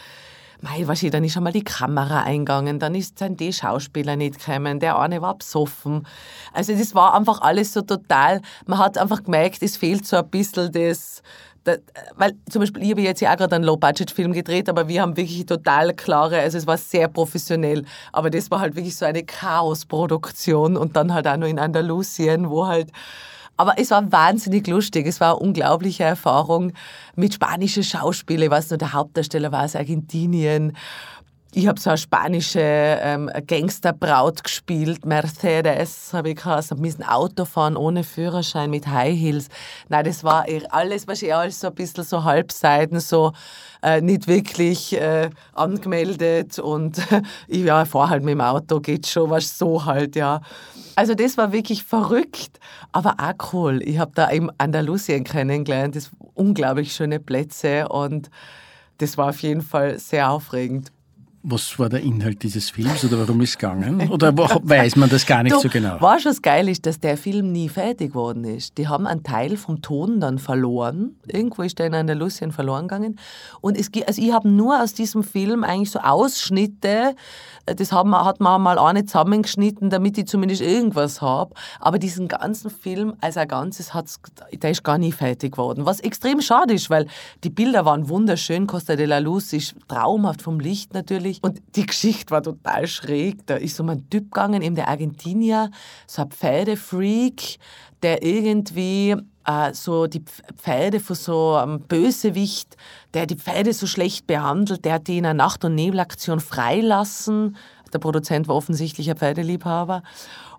mei, weißt dann ist einmal die Kamera eingegangen, dann ist dann die Schauspieler nicht gekommen, der eine war besoffen. Also das war einfach alles so total, man hat einfach gemerkt, es fehlt so ein bisschen das, das weil zum Beispiel, ich habe jetzt ja auch gerade einen Low-Budget-Film gedreht, aber wir haben wirklich total klare, also es war sehr professionell, aber das war halt wirklich so eine Chaos-Produktion und dann halt auch noch in Andalusien, wo halt aber es war wahnsinnig lustig. Es war eine unglaubliche Erfahrung mit spanischen Schauspielern. Ich weiß nur, der Hauptdarsteller war aus Argentinien. Ich habe so eine spanische ähm, Gangsterbraut gespielt, Mercedes habe ich gehasst, habe ein Auto fahren ohne Führerschein mit High Heels. Nein, das war alles, was ich alles so ein bisschen so halbseiten, so äh, nicht wirklich äh, angemeldet und ich ja, fahre halt mit dem Auto, geht schon, was so halt, ja. Also das war wirklich verrückt, aber auch cool. Ich habe da eben Andalusien kennengelernt, das unglaublich schöne Plätze und das war auf jeden Fall sehr aufregend. Was war der Inhalt dieses Films oder warum ist es gegangen? Oder weiß man das gar nicht du, so genau? Was schon geil ist, dass der Film nie fertig geworden ist. Die haben einen Teil vom Ton dann verloren. Irgendwo ist der in Andalusien verloren gegangen. Und es, also ich habe nur aus diesem Film eigentlich so Ausschnitte, äh, das hat man, hat man mal auch nicht zusammengeschnitten, damit ich zumindest irgendwas habe. Aber diesen ganzen Film als ein Ganzes, hat's, der ist gar nie fertig geworden. Was extrem schade ist, weil die Bilder waren wunderschön. Costa de la Luz ist traumhaft vom Licht natürlich natürlich. Und die Geschichte war total schräg. Da ist so ein Typ gegangen, eben der Argentinier, so ein Pferdefreak, der irgendwie äh, so die Pferde von so einem Bösewicht, der die Pferde so schlecht behandelt, der hat die in einer Nacht- und Nebelaktion freilassen. Der Produzent war offensichtlich ein Pferdeliebhaber.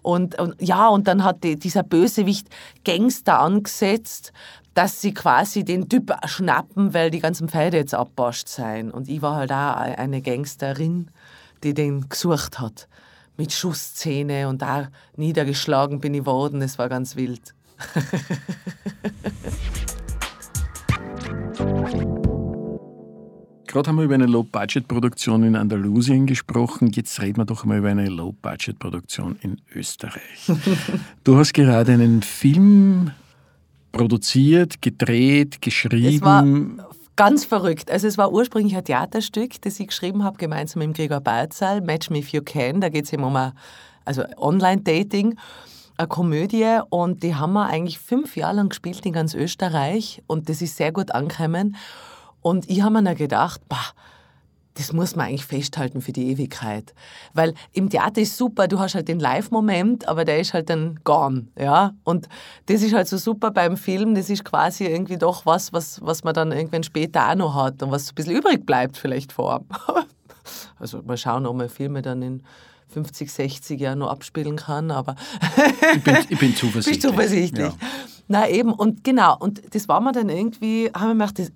Und, und ja, und dann hat die, dieser Bösewicht Gangster angesetzt, dass sie quasi den Typ schnappen, weil die ganzen Pferde jetzt abbascht seien. Und ich war halt auch eine Gangsterin, die den gesucht hat. Mit Schussszene und da niedergeschlagen bin ich worden. Es war ganz wild. Gerade haben wir über eine Low-Budget-Produktion in Andalusien gesprochen. Jetzt reden wir doch mal über eine Low-Budget-Produktion in Österreich. du hast gerade einen Film produziert, gedreht, geschrieben. Ganz verrückt. Also es war ursprünglich ein Theaterstück, das ich geschrieben habe, gemeinsam mit Gregor Balzal, Match Me If You Can. Da geht es eben um ein, also Online-Dating eine Komödie und die haben wir eigentlich fünf Jahre lang gespielt in ganz Österreich und das ist sehr gut angekommen. Und ich habe mir dann gedacht, bah, das muss man eigentlich festhalten für die Ewigkeit. Weil im Theater ist super, du hast halt den Live-Moment, aber der ist halt dann gone. Ja? Und das ist halt so super beim Film, das ist quasi irgendwie doch was, was, was man dann irgendwann später auch noch hat und was so ein bisschen übrig bleibt vielleicht vor. also mal schauen, ob man Filme dann in 50, 60 Jahren noch abspielen kann, aber ich, bin, ich bin zuversichtlich. Bin zuversichtlich. Ja. Na eben, und genau, und das war mir dann irgendwie, haben wir gedacht, das,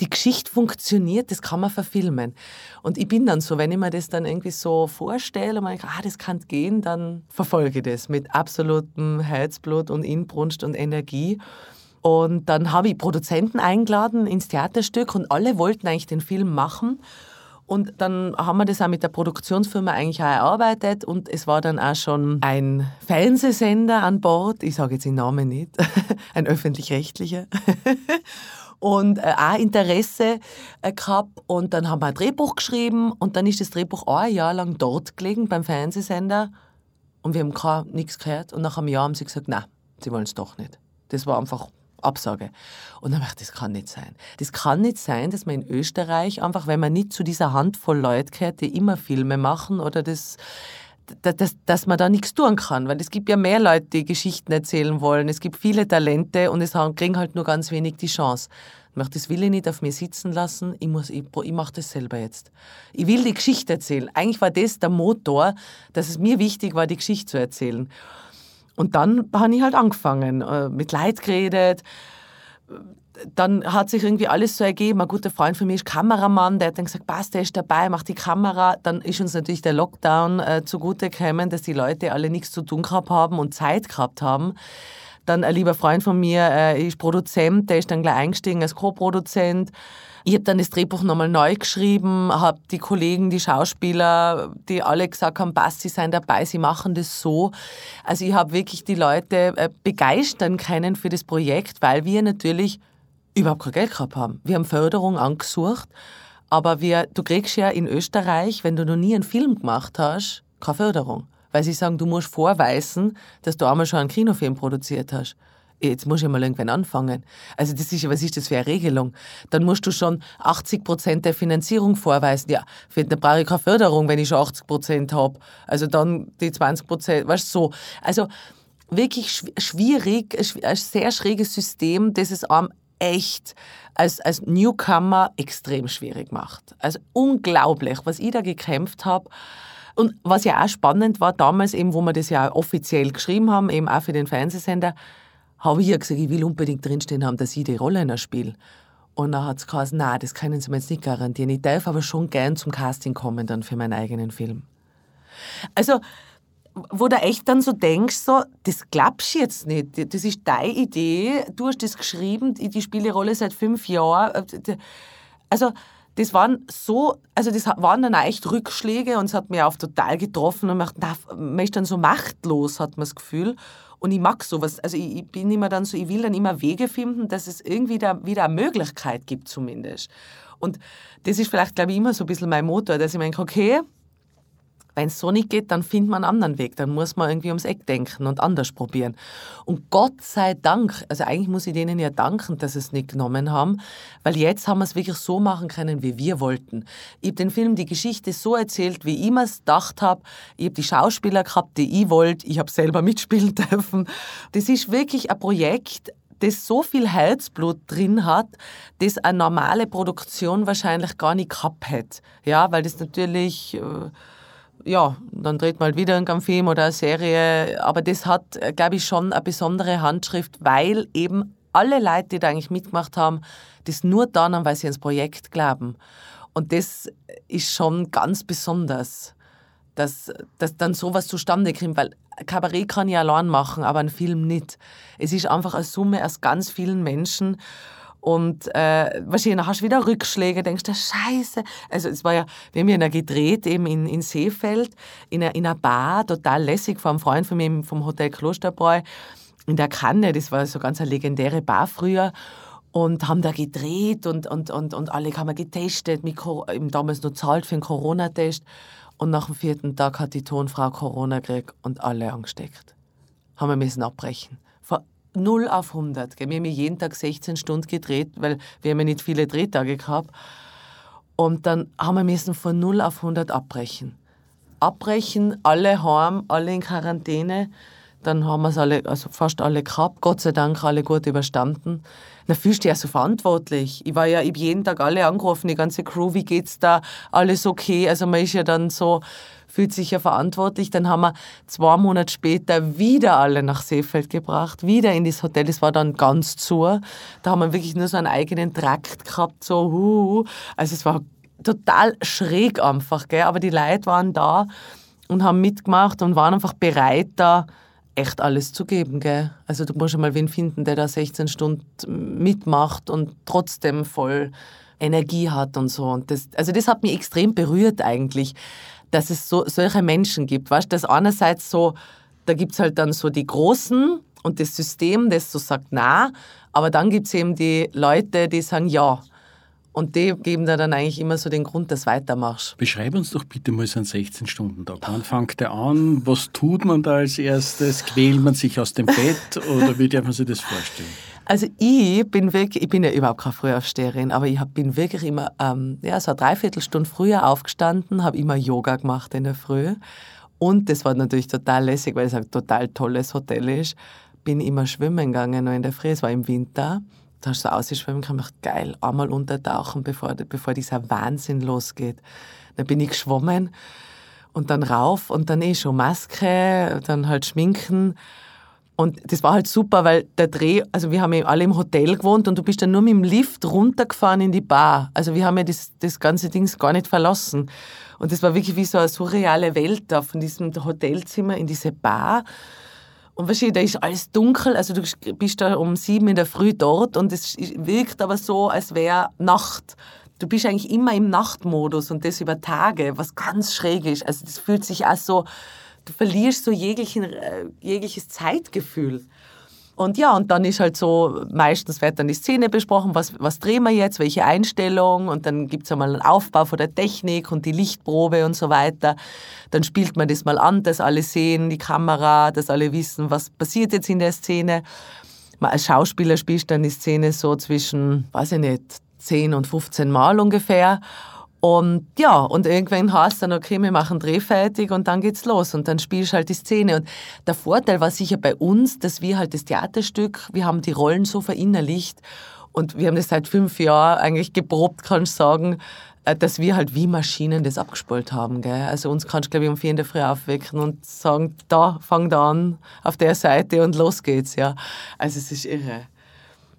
die Geschichte funktioniert, das kann man verfilmen. Und ich bin dann so, wenn ich mir das dann irgendwie so vorstelle und ich ah, das kann gehen, dann verfolge ich das mit absolutem Herzblut und Inbrunst und Energie. Und dann habe ich Produzenten eingeladen ins Theaterstück und alle wollten eigentlich den Film machen. Und dann haben wir das auch mit der Produktionsfirma eigentlich auch erarbeitet und es war dann auch schon ein Fernsehsender an Bord, ich sage jetzt den Namen nicht, ein öffentlich-rechtlicher. Und äh, auch Interesse äh, gehabt und dann haben wir ein Drehbuch geschrieben und dann ist das Drehbuch auch ein Jahr lang dort gelegen beim Fernsehsender und wir haben nichts gehört und nach einem Jahr haben sie gesagt, nein, sie wollen es doch nicht. Das war einfach Absage. Und dann dachte ich, das kann nicht sein. Das kann nicht sein, dass man in Österreich einfach, wenn man nicht zu dieser Handvoll Leute gehört, die immer Filme machen oder das, dass, dass man da nichts tun kann. Weil es gibt ja mehr Leute, die Geschichten erzählen wollen. Es gibt viele Talente und es kriegen halt nur ganz wenig die Chance. Ich möchte das will ich nicht auf mir sitzen lassen. Ich, ich, ich mache das selber jetzt. Ich will die Geschichte erzählen. Eigentlich war das der Motor, dass es mir wichtig war, die Geschichte zu erzählen. Und dann habe ich halt angefangen, äh, mit Leid geredet. Dann hat sich irgendwie alles so ergeben. Ein guter Freund von mir ist Kameramann, der hat dann gesagt, passt, der ist dabei, macht die Kamera. Dann ist uns natürlich der Lockdown äh, zugute gekommen, dass die Leute alle nichts zu tun gehabt haben und Zeit gehabt haben. Dann ein lieber Freund von mir äh, ist Produzent, der ist dann gleich eingestiegen als Co-Produzent. Ich habe dann das Drehbuch nochmal neu geschrieben, habe die Kollegen, die Schauspieler, die alle gesagt haben, passt, sie seien dabei, sie machen das so. Also ich habe wirklich die Leute äh, begeistern können für das Projekt, weil wir natürlich überhaupt kein Geld gehabt haben. Wir haben Förderung angesucht, aber wir, du kriegst ja in Österreich, wenn du noch nie einen Film gemacht hast, keine Förderung. Weil sie sagen, du musst vorweisen, dass du einmal schon einen Kinofilm produziert hast jetzt muss ich mal irgendwann anfangen. Also das ist, was ist das für eine Regelung? Dann musst du schon 80 Prozent der Finanzierung vorweisen. Ja, dann brauche ich keine Förderung, wenn ich schon 80 Prozent habe. Also dann die 20 Prozent, weißt du, so. Also wirklich schwierig, ein sehr schräges System, das es einem echt als, als Newcomer extrem schwierig macht. Also unglaublich, was ich da gekämpft habe. Und was ja auch spannend war damals eben, wo wir das ja offiziell geschrieben haben, eben auch für den Fernsehsender, habe ich ja gesagt, ich will unbedingt drinstehen haben, dass ich die Rolle in spiele. Und dann hat es gesagt, nein, das können Sie mir jetzt nicht garantieren. Ich darf aber schon gern zum Casting kommen dann für meinen eigenen Film. Also, wo du echt dann so denkst, so, das glaubst du jetzt nicht. Das ist deine Idee. Du hast das geschrieben, ich spiele die Rolle seit fünf Jahren. Also, das waren so, also das waren dann echt Rückschläge und es hat mich auch total getroffen und man, man ist dann so machtlos, hat man das Gefühl. Und ich mag sowas. Also ich, bin immer dann so, ich will dann immer Wege finden, dass es irgendwie da wieder eine Möglichkeit gibt zumindest. Und das ist vielleicht, glaube ich, immer so ein bisschen mein Motor, dass ich denke, okay, Wenn es so nicht geht, dann findet man einen anderen Weg. Dann muss man irgendwie ums Eck denken und anders probieren. Und Gott sei Dank, also eigentlich muss ich denen ja danken, dass sie es nicht genommen haben, weil jetzt haben wir es wirklich so machen können, wie wir wollten. Ich habe den Film, die Geschichte so erzählt, wie ich mir es gedacht habe. Ich habe die Schauspieler gehabt, die ich wollte. Ich habe selber mitspielen dürfen. Das ist wirklich ein Projekt, das so viel Herzblut drin hat, das eine normale Produktion wahrscheinlich gar nicht gehabt hätte. Ja, weil das natürlich... Äh, ja, dann dreht man halt wieder einen Film oder eine Serie. Aber das hat, glaube ich, schon eine besondere Handschrift, weil eben alle Leute, die da eigentlich mitgemacht haben, das nur dann haben, weil sie ans Projekt glauben. Und das ist schon ganz besonders, dass, dass dann sowas zustande kommt, weil Kabarett kann ich allein machen, aber ein Film nicht. Es ist einfach eine Summe aus ganz vielen Menschen und äh, wahrscheinlich hast du wieder Rückschläge, denkst du, Scheiße. Also es war ja, wir haben ja gedreht eben in, in Seefeld, in einer, in einer Bar, total lässig, vor einem Freund von mir vom Hotel Klosterbräu, in der Kanne, das war so ganz eine legendäre Bar früher und haben da gedreht und, und, und, und alle haben getestet, mit, damals noch zahlt für einen Corona-Test und nach dem vierten Tag hat die Tonfrau Corona gekriegt und alle angesteckt. Haben wir müssen abbrechen. 0 auf 100. Wir haben jeden Tag 16 Stunden gedreht, weil wir haben ja nicht viele Drehtage gehabt. Und dann haben wir müssen von 0 auf 100 abbrechen. Abbrechen, alle heim, alle in Quarantäne. Dann haben wir es alle, also fast alle gehabt, Gott sei Dank alle gut überstanden. Dann fühlst du dich ja so verantwortlich. Ich war ja, ich jeden Tag alle angerufen, die ganze Crew, wie geht's da? Alles okay? Also man ist ja dann so, fühlt sich ja verantwortlich. Dann haben wir zwei Monate später wieder alle nach Seefeld gebracht, wieder in das Hotel. Das war dann ganz zu. Da haben wir wirklich nur so einen eigenen Trakt gehabt, so, hu. Also es war total schräg einfach, gell? aber die Leute waren da und haben mitgemacht und waren einfach bereit, da echt alles zu geben. Gell? Also du musst mal wen finden, der da 16 Stunden mitmacht und trotzdem voll Energie hat und so. Und das, also das hat mich extrem berührt eigentlich, dass es so, solche Menschen gibt. Weißt du, das einerseits so, da gibt es halt dann so die Großen und das System, das so sagt, na, aber dann gibt es eben die Leute, die sagen, ja. Und die geben dir dann eigentlich immer so den Grund, dass du weitermachst. Beschreib uns doch bitte mal so einen 16-Stunden-Tag. Wann fängt der an? Was tut man da als erstes? Quält man sich aus dem Bett oder wie darf man sich das vorstellen? Also ich bin wirklich, ich bin ja überhaupt keine Frühaufsteherin, aber ich bin wirklich immer, ähm, ja, so eine Dreiviertelstunde früher aufgestanden, habe immer Yoga gemacht in der Früh. Und das war natürlich total lässig, weil es ein total tolles Hotel ist. Bin immer schwimmen gegangen, noch in der Früh, es war im Winter. Da hast du so ausgeschwimmen können, gedacht, geil, einmal untertauchen, bevor, bevor dieser Wahnsinn losgeht. Dann bin ich geschwommen und dann rauf und dann eh schon Maske, dann halt schminken und das war halt super, weil der Dreh, also wir haben ja alle im Hotel gewohnt und du bist dann nur mit dem Lift runtergefahren in die Bar. Also wir haben ja das, das ganze Ding gar nicht verlassen. Und das war wirklich wie so eine surreale Welt da, von diesem Hotelzimmer in diese Bar. Und weißt du, da ist alles dunkel, also du bist da um sieben in der Früh dort und es wirkt aber so, als wäre Nacht. Du bist eigentlich immer im Nachtmodus und das über Tage, was ganz schräg ist. Also das fühlt sich auch so, du verlierst so jeglichen, äh, jegliches Zeitgefühl. Und ja, und dann ist halt so, meistens wird dann die Szene besprochen, was, was drehen wir jetzt, welche Einstellung und dann gibt es einmal einen Aufbau von der Technik und die Lichtprobe und so weiter. Dann spielt man das mal an, dass alle sehen, die Kamera, dass alle wissen, was passiert jetzt in der Szene. Als Schauspieler spielst dann die Szene so zwischen, weiß ich nicht, 10 und 15 Mal ungefähr. Und ja, und irgendwann heißt dann, okay, wir machen Dreh fertig und dann geht's los und dann spielst halt die Szene. Und der Vorteil war sicher bei uns, dass wir halt das Theaterstück, wir haben die Rollen so verinnerlicht und wir haben das seit fünf Jahren eigentlich geprobt, kann ich sagen, äh, dass wir halt wie Maschinen das abgespult haben. Gell? Also uns kannst du, glaube ich, um vier in der Früh aufwecken und sagen, da, fang da an, auf der Seite und los geht's. Ja. Also es ist irre.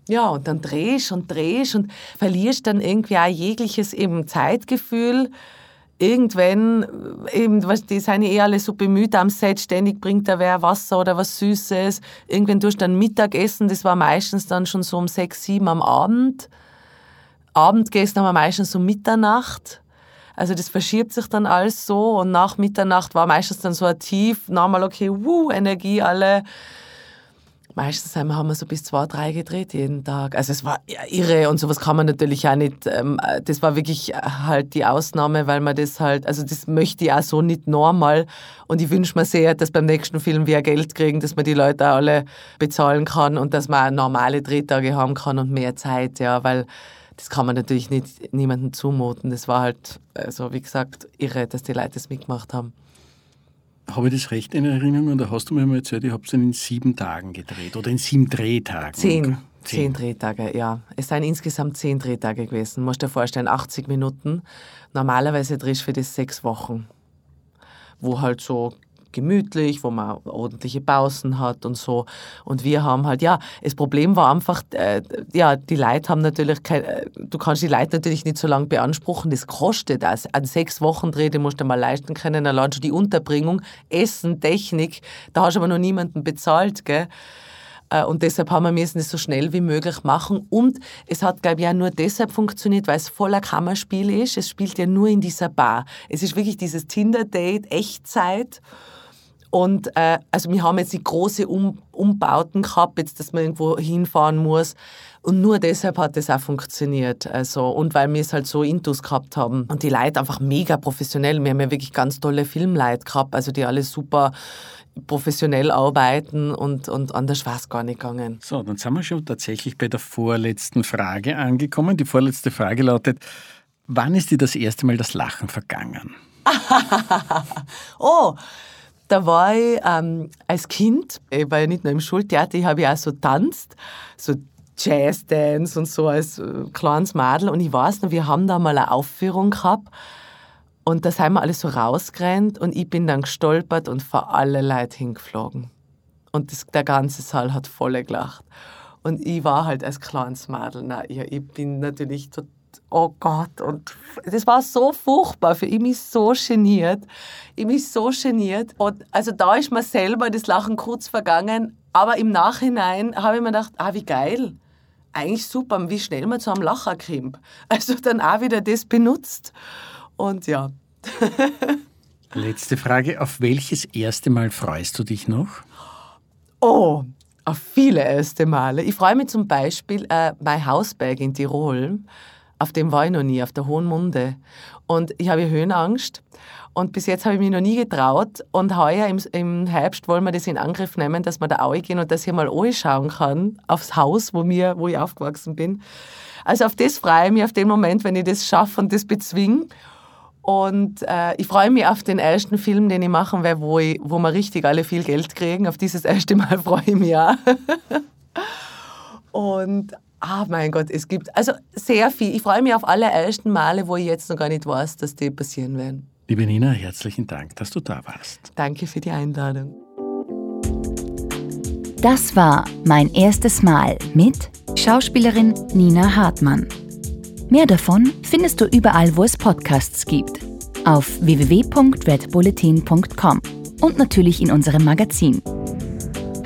Ja, und dann drehst und drehst und verlierst dann irgendwie auch jegliches eben Zeitgefühl. Irgendwann, eben, die sind eh alle so bemüht am Set, ständig bringt da wer Wasser oder was Süßes. Irgendwann tust du dann Mittagessen, das war meistens dann schon so um sechs, sieben am Abend. Abendessen haben wir meistens um Mitternacht. Also das verschiebt sich dann alles so und nach Mitternacht war meistens dann so ein Tief, nochmal okay, wuh, Energie alle Meistens haben wir so bis zwei, drei gedreht jeden Tag. Also es war irre und sowas kann man natürlich auch nicht. Ähm, das war wirklich halt die Ausnahme, weil man das halt, also das möchte ich auch so nicht normal. Und ich wünsche mir sehr, dass beim nächsten Film wir Geld kriegen, dass man die Leute auch alle bezahlen kann und dass man auch normale Drehtage haben kann und mehr Zeit, ja, weil das kann man natürlich nicht niemandem zumuten. Das war halt, also wie gesagt, irre, dass die Leute das mitgemacht haben. Habe ich das recht in Erinnerung? Oder hast du mir mal erzählt, ich habe es in sieben Tagen gedreht oder in sieben Drehtagen? Zehn. Zehn. Drehtage, ja. Es seien insgesamt zehn Drehtage gewesen. Musst dir vorstellen, 80 Minuten. Normalerweise drehst du für das sechs Wochen. Wo halt so gemütlich, wo man ordentliche Pausen hat und so. Und wir haben halt, ja, das Problem war einfach, äh, ja, die Leute haben natürlich, kein, äh, du kannst die Leute natürlich nicht so lange beanspruchen, das kostet. Also an sechs Wochen Dreh, die musst du mal leisten können, allein schon die Unterbringung, Essen, Technik, da hast du aber noch niemanden bezahlt, gell. Äh, und deshalb haben wir müssen es so schnell wie möglich machen. Und es hat, glaube ich, auch nur deshalb funktioniert, weil es voller Kammerspiel ist. Es spielt ja nur in dieser Bar. Es ist wirklich dieses Tinder-Date, Echtzeit. Und äh, also wir haben jetzt die große um Umbauten gehabt, jetzt, dass man irgendwo hinfahren muss. Und nur deshalb hat das auch funktioniert. Also, und weil wir es halt so Intus gehabt haben. Und die Leute einfach mega professionell. Wir haben ja wirklich ganz tolle Filmleute gehabt, also die alle super professionell arbeiten und, und anders war es gar nicht gegangen. So, dann sind wir schon tatsächlich bei der vorletzten Frage angekommen. Die vorletzte Frage lautet, wann ist dir das erste Mal das Lachen vergangen? oh, da war ich ähm, als Kind, ich war ja nicht nur im Schultheater, ich habe ja auch so tanzt, so Jazzdance und so als äh, kleines Madel. Und ich weiß noch, wir haben da mal eine Aufführung gehabt und da sind wir alle so rausgerannt und ich bin dann gestolpert und vor alle Leute hingeflogen. Und das, der ganze Saal hat voll gelacht. Und ich war halt als kleines Madel, na, ich, ich bin natürlich total oh Gott, und das war so furchtbar für ich mich so geniert. Ich mich so geniert. Und also da ist mir selber das Lachen kurz vergangen, aber im Nachhinein habe ich mir gedacht, ah, wie geil. Eigentlich super, wie schnell man zu einem Lacher kommt. Also dann auch wieder das benutzt. Und ja. Letzte Frage, auf welches erste Mal freust du dich noch? Oh, auf viele erste Male. Ich freue mich zum Beispiel äh, bei Hausberg in Tirol auf dem war ich noch nie, auf der Hohen Munde. Und ich habe Höhenangst. Und bis jetzt habe ich mich noch nie getraut. Und heuer im, im Herbst wollen wir das in Angriff nehmen, dass wir da auch gehen und dass ich mal schauen kann aufs Haus, wo, mir, wo ich aufgewachsen bin. Also auf das freue ich mich, auf den Moment, wenn ich das schaffe und das bezwinge. Und äh, ich freue mich auf den ersten Film, den ich machen werde, wo, ich, wo wir richtig alle viel Geld kriegen. Auf dieses erste Mal freue ich mich auch. und Ah, mein Gott, es gibt also sehr viel. Ich freue mich auf alle ersten Male, wo ich jetzt noch gar nicht weiß, dass die passieren werden. Liebe Nina, herzlichen Dank, dass du da warst. Danke für die Einladung. Das war mein erstes Mal mit Schauspielerin Nina Hartmann. Mehr davon findest du überall, wo es Podcasts gibt. Auf www.redbulletin.com und natürlich in unserem Magazin.